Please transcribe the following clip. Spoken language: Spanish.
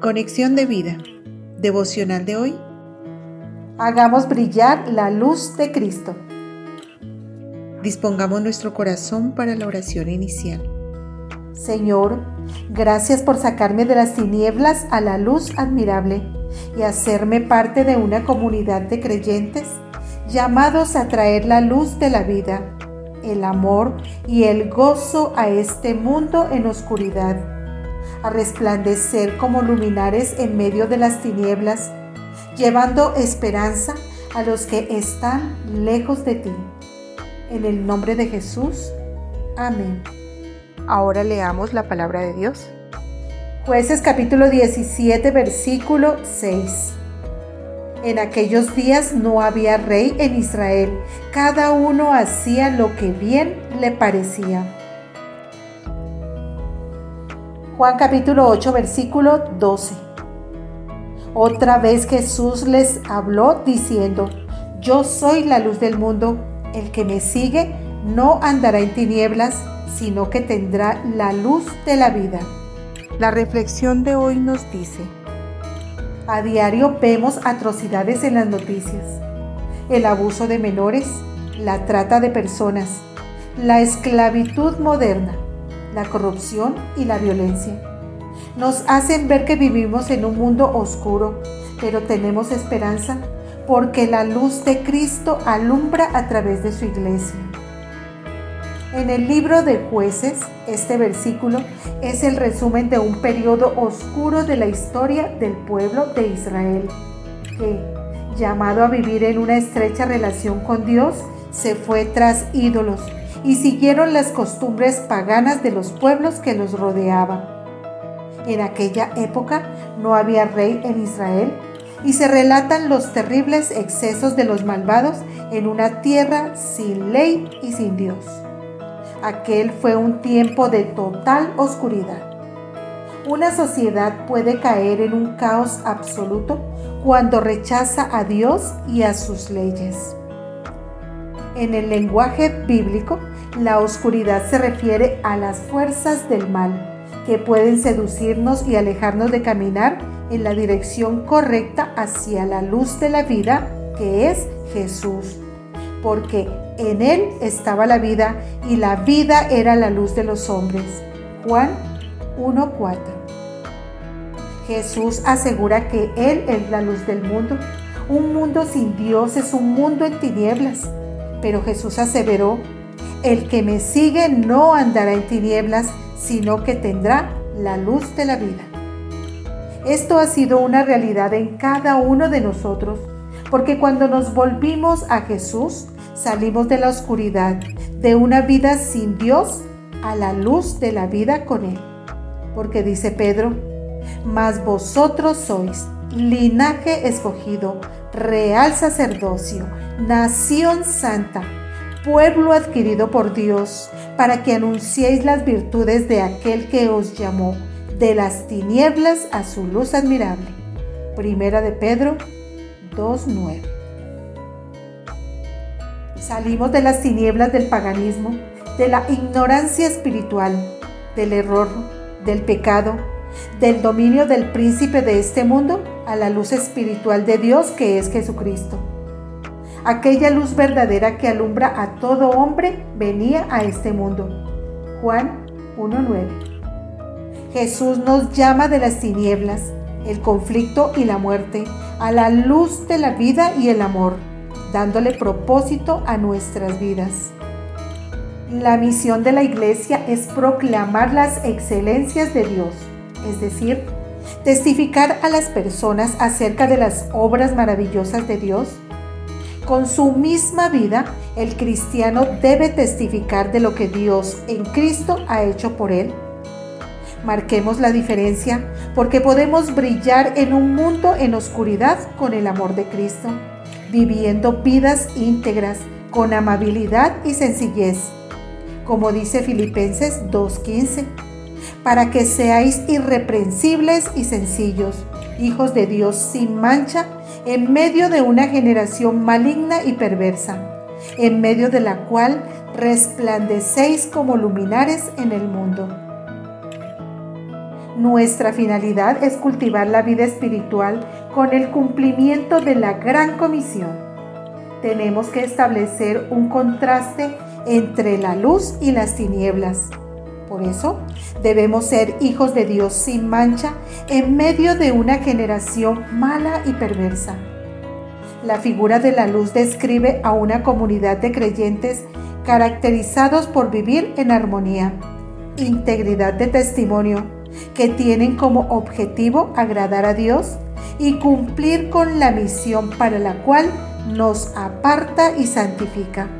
Conexión de vida. Devocional de hoy. Hagamos brillar la luz de Cristo. Dispongamos nuestro corazón para la oración inicial. Señor, gracias por sacarme de las tinieblas a la luz admirable y hacerme parte de una comunidad de creyentes llamados a traer la luz de la vida, el amor y el gozo a este mundo en oscuridad, a resplandecer como luminares en medio de las tinieblas, llevando esperanza a los que están lejos de ti. En el nombre de Jesús. Amén. Ahora leamos la palabra de Dios. Jueces capítulo 17 versículo 6. En aquellos días no había rey en Israel, cada uno hacía lo que bien le parecía. Juan capítulo 8 versículo 12. Otra vez Jesús les habló diciendo, Yo soy la luz del mundo, el que me sigue no andará en tinieblas, sino que tendrá la luz de la vida. La reflexión de hoy nos dice, a diario vemos atrocidades en las noticias. El abuso de menores, la trata de personas, la esclavitud moderna, la corrupción y la violencia. Nos hacen ver que vivimos en un mundo oscuro, pero tenemos esperanza porque la luz de Cristo alumbra a través de su iglesia. En el libro de jueces, este versículo es el resumen de un periodo oscuro de la historia del pueblo de Israel, que, llamado a vivir en una estrecha relación con Dios, se fue tras ídolos y siguieron las costumbres paganas de los pueblos que los rodeaban. En aquella época no había rey en Israel y se relatan los terribles excesos de los malvados en una tierra sin ley y sin Dios. Aquel fue un tiempo de total oscuridad. Una sociedad puede caer en un caos absoluto cuando rechaza a Dios y a sus leyes. En el lenguaje bíblico, la oscuridad se refiere a las fuerzas del mal que pueden seducirnos y alejarnos de caminar en la dirección correcta hacia la luz de la vida que es Jesús porque en él estaba la vida y la vida era la luz de los hombres. Juan 1.4. Jesús asegura que Él es la luz del mundo. Un mundo sin Dios es un mundo en tinieblas. Pero Jesús aseveró, el que me sigue no andará en tinieblas, sino que tendrá la luz de la vida. Esto ha sido una realidad en cada uno de nosotros porque cuando nos volvimos a Jesús, salimos de la oscuridad, de una vida sin Dios, a la luz de la vida con Él. Porque dice Pedro, mas vosotros sois linaje escogido, real sacerdocio, nación santa, pueblo adquirido por Dios, para que anunciéis las virtudes de aquel que os llamó de las tinieblas a su luz admirable. Primera de Pedro 2.9. Salimos de las tinieblas del paganismo, de la ignorancia espiritual, del error, del pecado, del dominio del príncipe de este mundo a la luz espiritual de Dios que es Jesucristo. Aquella luz verdadera que alumbra a todo hombre venía a este mundo. Juan 1.9. Jesús nos llama de las tinieblas el conflicto y la muerte, a la luz de la vida y el amor, dándole propósito a nuestras vidas. La misión de la iglesia es proclamar las excelencias de Dios, es decir, testificar a las personas acerca de las obras maravillosas de Dios. Con su misma vida, el cristiano debe testificar de lo que Dios en Cristo ha hecho por él Marquemos la diferencia porque podemos brillar en un mundo en oscuridad con el amor de Cristo, viviendo vidas íntegras con amabilidad y sencillez, como dice Filipenses 2.15, para que seáis irreprensibles y sencillos, hijos de Dios sin mancha, en medio de una generación maligna y perversa, en medio de la cual resplandecéis como luminares en el mundo Nuestra finalidad es cultivar la vida espiritual con el cumplimiento de la gran comisión. Tenemos que establecer un contraste entre la luz y las tinieblas. Por eso debemos ser hijos de Dios sin mancha en medio de una generación mala y perversa. La figura de la luz describe a una comunidad de creyentes caracterizados por vivir en armonía, integridad de testimonio, que tienen como objetivo agradar a Dios y cumplir con la misión para la cual nos aparta y santifica.